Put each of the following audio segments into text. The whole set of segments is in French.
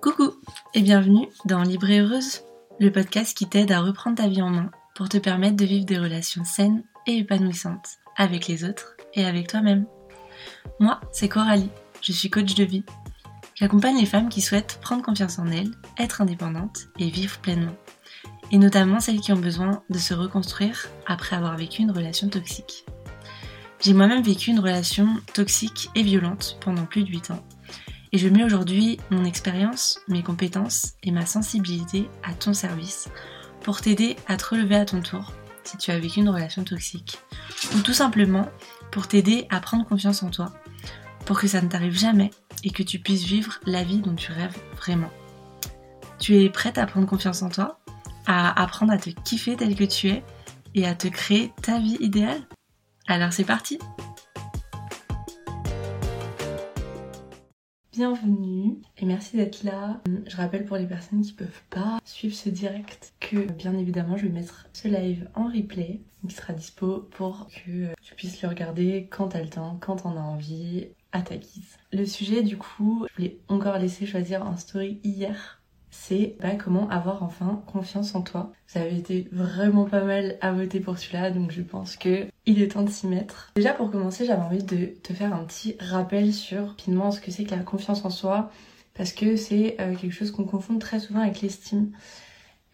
Coucou et bienvenue dans Libre Heureuse, le podcast qui t'aide à reprendre ta vie en main pour te permettre de vivre des relations saines et épanouissantes avec les autres et avec toi-même. Moi, c'est Coralie, je suis coach de vie. J'accompagne les femmes qui souhaitent prendre confiance en elles, être indépendantes et vivre pleinement. Et notamment celles qui ont besoin de se reconstruire après avoir vécu une relation toxique. J'ai moi-même vécu une relation toxique et violente pendant plus de 8 ans. Et je mets aujourd'hui mon expérience, mes compétences et ma sensibilité à ton service pour t'aider à te relever à ton tour si tu as vécu une relation toxique. Ou tout simplement pour t'aider à prendre confiance en toi, pour que ça ne t'arrive jamais et que tu puisses vivre la vie dont tu rêves vraiment. Tu es prête à prendre confiance en toi, à apprendre à te kiffer tel que tu es et à te créer ta vie idéale? Alors c'est parti Bienvenue et merci d'être là. Je rappelle pour les personnes qui peuvent pas suivre ce direct que bien évidemment je vais mettre ce live en replay qui sera dispo pour que tu puisses le regarder quand t'as le temps, quand t'en as envie, à ta guise. Le sujet du coup, je voulais encore laisser choisir en story hier c'est bah, comment avoir enfin confiance en toi. Vous avez été vraiment pas mal à voter pour celui-là, donc je pense que il est temps de s'y mettre. Déjà pour commencer, j'avais envie de te faire un petit rappel sur rapidement ce que c'est que la confiance en soi, parce que c'est euh, quelque chose qu'on confond très souvent avec l'estime.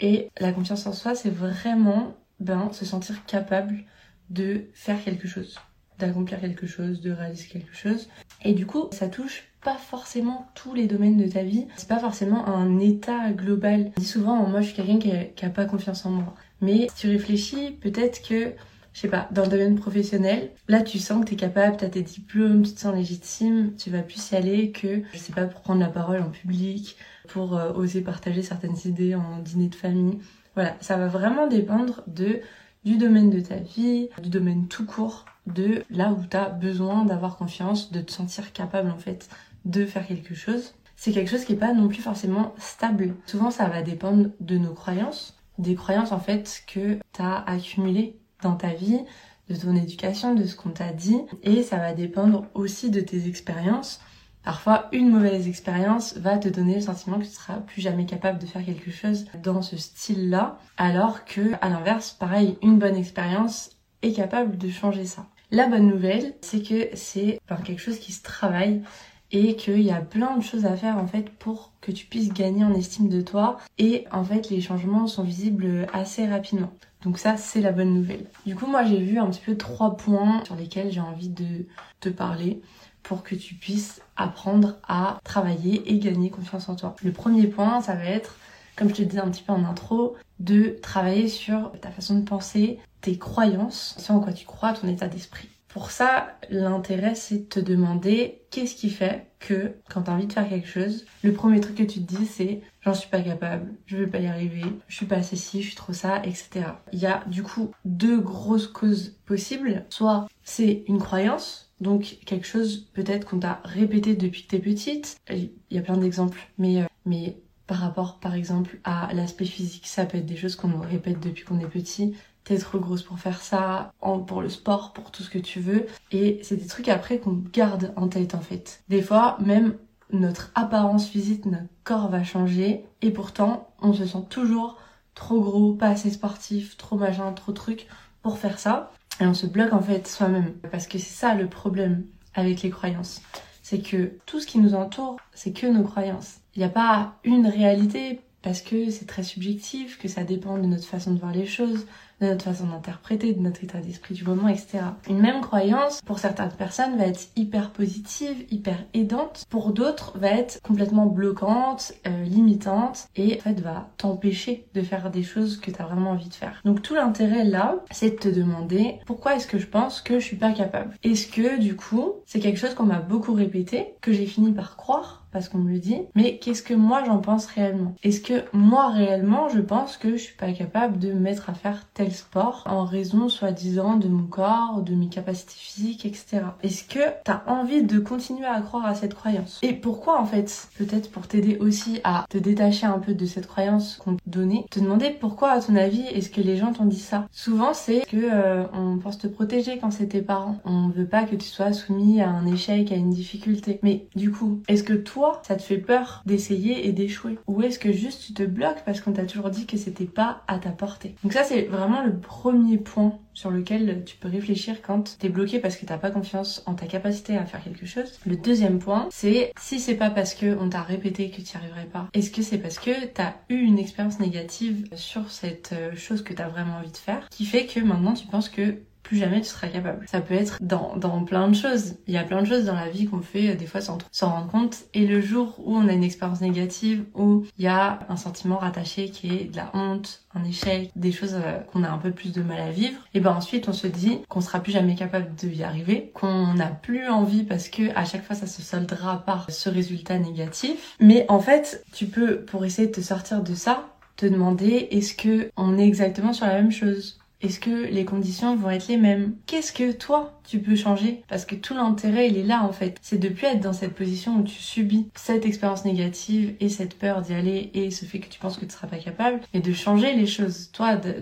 Et la confiance en soi, c'est vraiment ben, se sentir capable de faire quelque chose, d'accomplir quelque chose, de réaliser quelque chose. Et du coup, ça touche pas forcément tous les domaines de ta vie. C'est pas forcément un état global. Je dis souvent, moi je suis quelqu'un qui, a, pas confiance en moi. Mais si tu réfléchis, peut-être que, je sais pas, dans le domaine professionnel, là tu sens que t'es capable, t'as tes diplômes, tu te sens légitime, tu vas plus y aller que, je sais pas, pour prendre la parole en public, pour euh, oser partager certaines idées en dîner de famille. Voilà, ça va vraiment dépendre de du domaine de ta vie, du domaine tout court, de là où tu as besoin d'avoir confiance, de te sentir capable en fait de faire quelque chose, c'est quelque chose qui n'est pas non plus forcément stable. Souvent, ça va dépendre de nos croyances, des croyances en fait que tu as accumulées dans ta vie, de ton éducation, de ce qu'on t'a dit, et ça va dépendre aussi de tes expériences. Parfois, une mauvaise expérience va te donner le sentiment que tu seras plus jamais capable de faire quelque chose dans ce style-là, alors que, à l'inverse, pareil, une bonne expérience est capable de changer ça. La bonne nouvelle, c'est que c'est quelque chose qui se travaille et qu'il y a plein de choses à faire en fait pour que tu puisses gagner en estime de toi et en fait les changements sont visibles assez rapidement. Donc ça c'est la bonne nouvelle. Du coup moi j'ai vu un petit peu trois points sur lesquels j'ai envie de te parler pour que tu puisses apprendre à travailler et gagner confiance en toi. Le premier point ça va être comme je te disais un petit peu en intro, de travailler sur ta façon de penser, tes croyances, ce en quoi tu crois, ton état d'esprit. Pour ça, l'intérêt, c'est de te demander qu'est-ce qui fait que quand t'as envie de faire quelque chose, le premier truc que tu te dis, c'est j'en suis pas capable, je vais pas y arriver, je suis pas assez ci, je suis trop ça, etc. Il y a du coup deux grosses causes possibles. Soit c'est une croyance, donc quelque chose peut-être qu'on t'a répété depuis que t'es petite. Il y a plein d'exemples, mais, euh, mais par rapport par exemple à l'aspect physique, ça peut être des choses qu'on nous répète depuis qu'on est petit t'es trop grosse pour faire ça, pour le sport, pour tout ce que tu veux. Et c'est des trucs après qu'on garde en tête en fait. Des fois, même notre apparence physique, notre corps va changer et pourtant on se sent toujours trop gros, pas assez sportif, trop machin, trop truc pour faire ça. Et on se bloque en fait soi-même. Parce que c'est ça le problème avec les croyances. C'est que tout ce qui nous entoure, c'est que nos croyances. Il n'y a pas une réalité parce que c'est très subjectif, que ça dépend de notre façon de voir les choses, de notre façon d'interpréter, de notre état d'esprit du moment, etc. Une même croyance, pour certaines personnes, va être hyper positive, hyper aidante. Pour d'autres, va être complètement bloquante, euh, limitante, et en fait va t'empêcher de faire des choses que tu as vraiment envie de faire. Donc tout l'intérêt là, c'est de te demander pourquoi est-ce que je pense que je suis pas capable? Est-ce que du coup, c'est quelque chose qu'on m'a beaucoup répété, que j'ai fini par croire? Parce qu'on me le dit, mais qu'est-ce que moi j'en pense réellement? Est-ce que moi réellement je pense que je suis pas capable de me mettre à faire tel sport en raison soi-disant de mon corps, de mes capacités physiques, etc. Est-ce que t'as envie de continuer à croire à cette croyance? Et pourquoi en fait Peut-être pour t'aider aussi à te détacher un peu de cette croyance qu'on te donnait, te demander pourquoi à ton avis est-ce que les gens t'ont dit ça? Souvent c'est que euh, on pense te protéger quand c'est tes parents. On veut pas que tu sois soumis à un échec, à une difficulté. Mais du coup, est-ce que toi ça te fait peur d'essayer et d'échouer Ou est-ce que juste tu te bloques parce qu'on t'a toujours dit que c'était pas à ta portée? Donc ça c'est vraiment le premier point sur lequel tu peux réfléchir quand t'es bloqué parce que t'as pas confiance en ta capacité à faire quelque chose. Le deuxième point, c'est si c'est pas parce que on t'a répété que tu arriverais pas, est-ce que c'est parce que t'as eu une expérience négative sur cette euh, chose que t'as vraiment envie de faire qui fait que maintenant tu penses que plus jamais tu seras capable. Ça peut être dans, dans plein de choses. Il y a plein de choses dans la vie qu'on fait euh, des fois sans s'en rendre compte. Et le jour où on a une expérience négative, où il y a un sentiment rattaché qui est de la honte, un échec, des choses euh, qu'on a un peu plus de mal à vivre, et ben ensuite on se dit qu'on sera plus jamais capable de y arriver, qu'on n'a plus envie parce que à chaque fois ça se soldera par ce résultat négatif. Mais en fait, tu peux, pour essayer de te sortir de ça, te demander est-ce que on est exactement sur la même chose? Est-ce que les conditions vont être les mêmes? Qu'est-ce que toi, tu peux changer? Parce que tout l'intérêt, il est là en fait. C'est de plus être dans cette position où tu subis cette expérience négative et cette peur d'y aller et ce fait que tu penses que tu seras pas capable, et de changer les choses. Toi, de,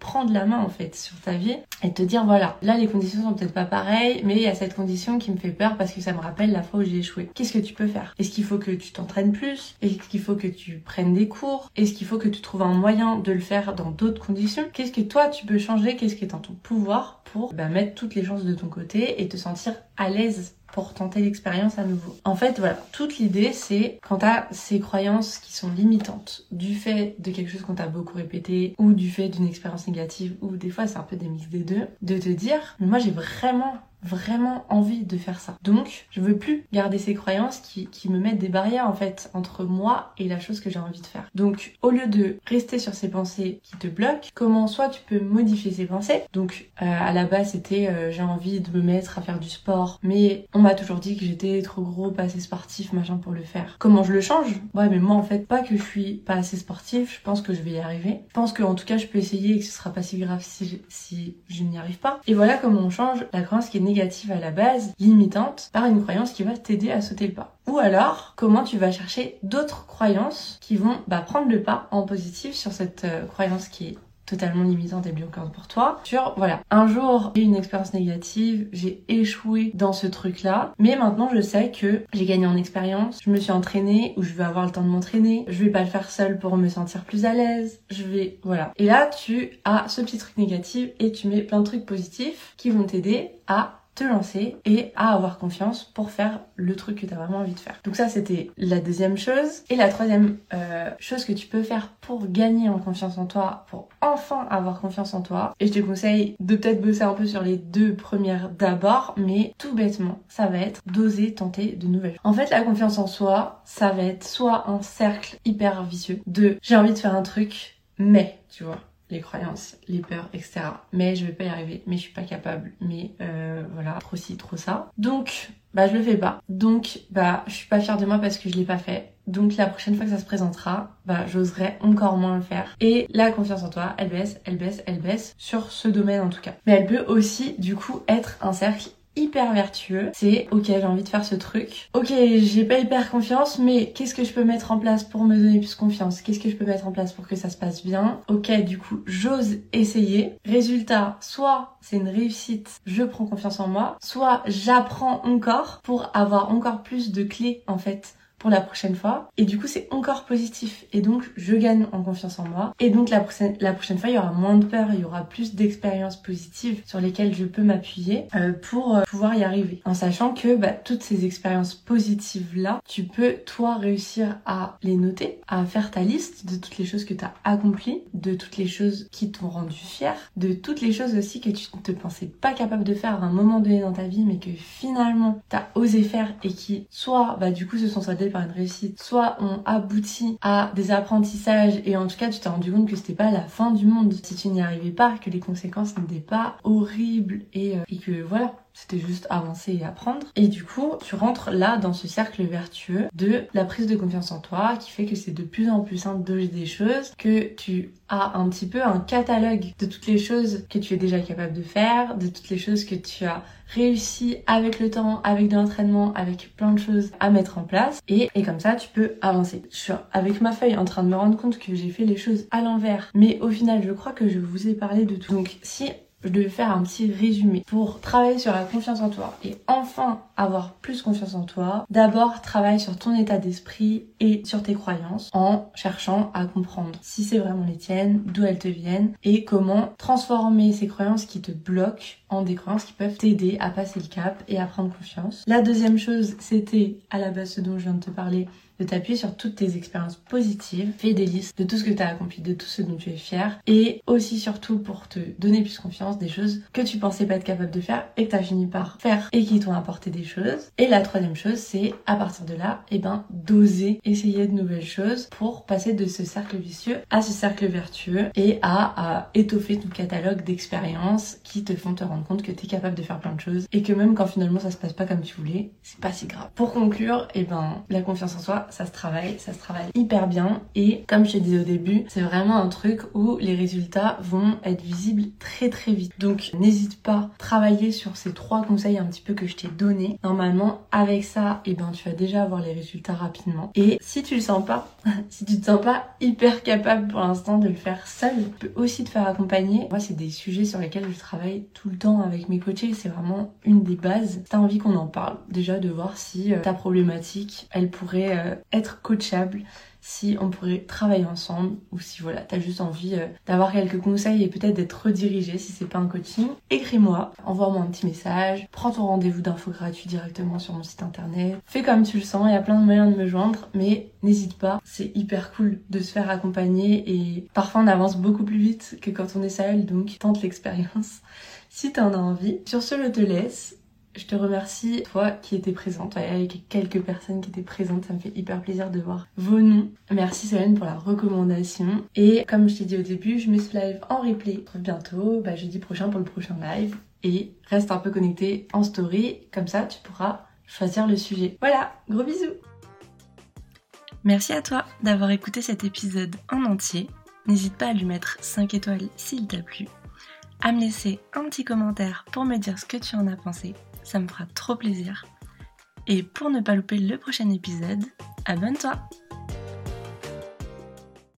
prendre la main en fait sur ta vie et te dire voilà, là les conditions sont peut-être pas pareilles, mais il y a cette condition qui me fait peur parce que ça me rappelle la fois où j'ai échoué. Qu'est-ce que tu peux faire? Est-ce qu'il faut que tu t'entraînes plus? Est-ce qu'il faut que tu prennes des cours? Est-ce qu'il faut que tu trouves un moyen de le faire dans d'autres conditions? Qu'est-ce que toi tu peux changer, qu'est-ce qui est en ton pouvoir pour bah, mettre toutes les chances de ton côté et te sentir à l'aise pour tenter l'expérience à nouveau. En fait, voilà, toute l'idée, c'est quand t'as ces croyances qui sont limitantes du fait de quelque chose qu'on t'a beaucoup répété ou du fait d'une expérience négative ou des fois c'est un peu des mix des deux, de te dire, moi j'ai vraiment vraiment envie de faire ça. Donc, je veux plus garder ces croyances qui, qui me mettent des barrières en fait entre moi et la chose que j'ai envie de faire. Donc, au lieu de rester sur ces pensées qui te bloquent, comment soit tu peux modifier ces pensées? Donc, euh, à la base, c'était euh, j'ai envie de me mettre à faire du sport, mais on m'a toujours dit que j'étais trop gros, pas assez sportif, machin pour le faire. Comment je le change? Ouais, mais moi en fait, pas que je suis pas assez sportif, je pense que je vais y arriver. Je pense qu'en tout cas, je peux essayer et que ce sera pas si grave si je, si je n'y arrive pas. Et voilà comment on change la croyance qui est négative à la base, limitante, par une croyance qui va t'aider à sauter le pas. Ou alors, comment tu vas chercher d'autres croyances qui vont bah, prendre le pas en positif sur cette euh, croyance qui est totalement limitante et bloquante pour toi. Sur, voilà, un jour, j'ai une expérience négative, j'ai échoué dans ce truc-là, mais maintenant je sais que j'ai gagné en expérience, je me suis entraînée, ou je vais avoir le temps de m'entraîner, je vais pas le faire seule pour me sentir plus à l'aise, je vais, voilà. Et là, tu as ce petit truc négatif et tu mets plein de trucs positifs qui vont t'aider à te lancer et à avoir confiance pour faire le truc que tu as vraiment envie de faire. Donc ça c'était la deuxième chose. Et la troisième euh, chose que tu peux faire pour gagner en confiance en toi, pour enfin avoir confiance en toi. Et je te conseille de peut-être bosser un peu sur les deux premières d'abord, mais tout bêtement, ça va être d'oser tenter de nouvelles. En fait la confiance en soi, ça va être soit un cercle hyper vicieux de j'ai envie de faire un truc, mais tu vois les croyances, les peurs, etc. Mais je vais pas y arriver, mais je suis pas capable, mais euh, voilà, trop ci, trop ça. Donc, bah je le fais pas. Donc, bah je suis pas fière de moi parce que je l'ai pas fait. Donc la prochaine fois que ça se présentera, bah j'oserai encore moins le faire. Et la confiance en toi, elle baisse, elle baisse, elle baisse sur ce domaine en tout cas. Mais elle peut aussi du coup être un cercle hyper vertueux. C'est ok, j'ai envie de faire ce truc. Ok, j'ai pas hyper confiance, mais qu'est-ce que je peux mettre en place pour me donner plus confiance? Qu'est-ce que je peux mettre en place pour que ça se passe bien? Ok, du coup, j'ose essayer. Résultat, soit c'est une réussite, je prends confiance en moi, soit j'apprends encore pour avoir encore plus de clés en fait la prochaine fois. Et du coup, c'est encore positif. Et donc, je gagne en confiance en moi. Et donc, la prochaine, la prochaine fois, il y aura moins de peur, il y aura plus d'expériences positives sur lesquelles je peux m'appuyer euh, pour euh, pouvoir y arriver. En sachant que bah, toutes ces expériences positives-là, tu peux, toi, réussir à les noter, à faire ta liste de toutes les choses que tu as accomplies, de toutes les choses qui t'ont rendu fier, de toutes les choses aussi que tu ne te pensais pas capable de faire à un moment donné dans ta vie, mais que finalement, tu as osé faire et qui, soit, bah, du coup, se sont soldées une réussite, soit ont abouti à des apprentissages et en tout cas tu t'es rendu compte que c'était pas la fin du monde. Si tu n'y arrivais pas, que les conséquences n'étaient pas horribles et, euh, et que voilà, c'était juste avancer et apprendre. Et du coup, tu rentres là dans ce cercle vertueux de la prise de confiance en toi qui fait que c'est de plus en plus simple de des choses, que tu as un petit peu un catalogue de toutes les choses que tu es déjà capable de faire, de toutes les choses que tu as réussi avec le temps, avec de l'entraînement, avec plein de choses à mettre en place. Et, et comme ça, tu peux avancer. Je suis avec ma feuille en train de me rendre compte que j'ai fait les choses à l'envers. Mais au final, je crois que je vous ai parlé de tout. Donc si je devais faire un petit résumé pour travailler sur la confiance en toi et enfin avoir plus confiance en toi. D'abord, travaille sur ton état d'esprit et sur tes croyances en cherchant à comprendre si c'est vraiment les tiennes, d'où elles te viennent et comment transformer ces croyances qui te bloquent en des croyances qui peuvent t'aider à passer le cap et à prendre confiance. La deuxième chose, c'était à la base ce dont je viens de te parler, de t'appuyer sur toutes tes expériences positives, fais des listes de tout ce que tu as accompli, de tout ce dont tu es fier, et aussi surtout pour te donner plus confiance des choses que tu pensais pas être capable de faire et que tu as fini par faire et qui t'ont apporté des choses. Et la troisième chose, c'est à partir de là, et eh ben, d'oser essayer de nouvelles choses pour passer de ce cercle vicieux à ce cercle vertueux et à, à étoffer ton catalogue d'expériences qui te font te rendre compte que tu es capable de faire plein de choses et que même quand finalement ça se passe pas comme tu voulais, c'est pas si grave. Pour conclure, et eh ben, la confiance en soi, ça se travaille, ça se travaille hyper bien. Et comme je te disais au début, c'est vraiment un truc où les résultats vont être visibles très très vite. Donc n'hésite pas à travailler sur ces trois conseils un petit peu que je t'ai donné. Normalement, avec ça, eh ben tu vas déjà avoir les résultats rapidement. Et si tu le sens pas, si tu te sens pas hyper capable pour l'instant de le faire seul, tu peux aussi te faire accompagner. Moi, c'est des sujets sur lesquels je travaille tout le temps avec mes coachés. C'est vraiment une des bases. T'as envie qu'on en parle. Déjà de voir si euh, ta problématique, elle pourrait euh, être coachable, si on pourrait travailler ensemble ou si voilà, t'as juste envie euh, d'avoir quelques conseils et peut-être d'être redirigé si c'est pas un coaching, écris-moi, envoie-moi un petit message, prends ton rendez-vous d'info gratuit directement sur mon site internet, fais comme tu le sens, il y a plein de moyens de me joindre, mais n'hésite pas, c'est hyper cool de se faire accompagner et parfois on avance beaucoup plus vite que quand on est seul, donc tente l'expérience si t'en as envie. Sur ce, je te laisse. Je te remercie, toi qui étais présente, avec quelques personnes qui étaient présentes, ça me fait hyper plaisir de voir vos noms. Merci Solène pour la recommandation. Et comme je t'ai dit au début, je mets ce live en replay bientôt, bah, jeudi prochain pour le prochain live. Et reste un peu connecté en story, comme ça tu pourras choisir le sujet. Voilà, gros bisous Merci à toi d'avoir écouté cet épisode en entier. N'hésite pas à lui mettre 5 étoiles s'il t'a plu, à me laisser un petit commentaire pour me dire ce que tu en as pensé ça me fera trop plaisir. Et pour ne pas louper le prochain épisode, abonne-toi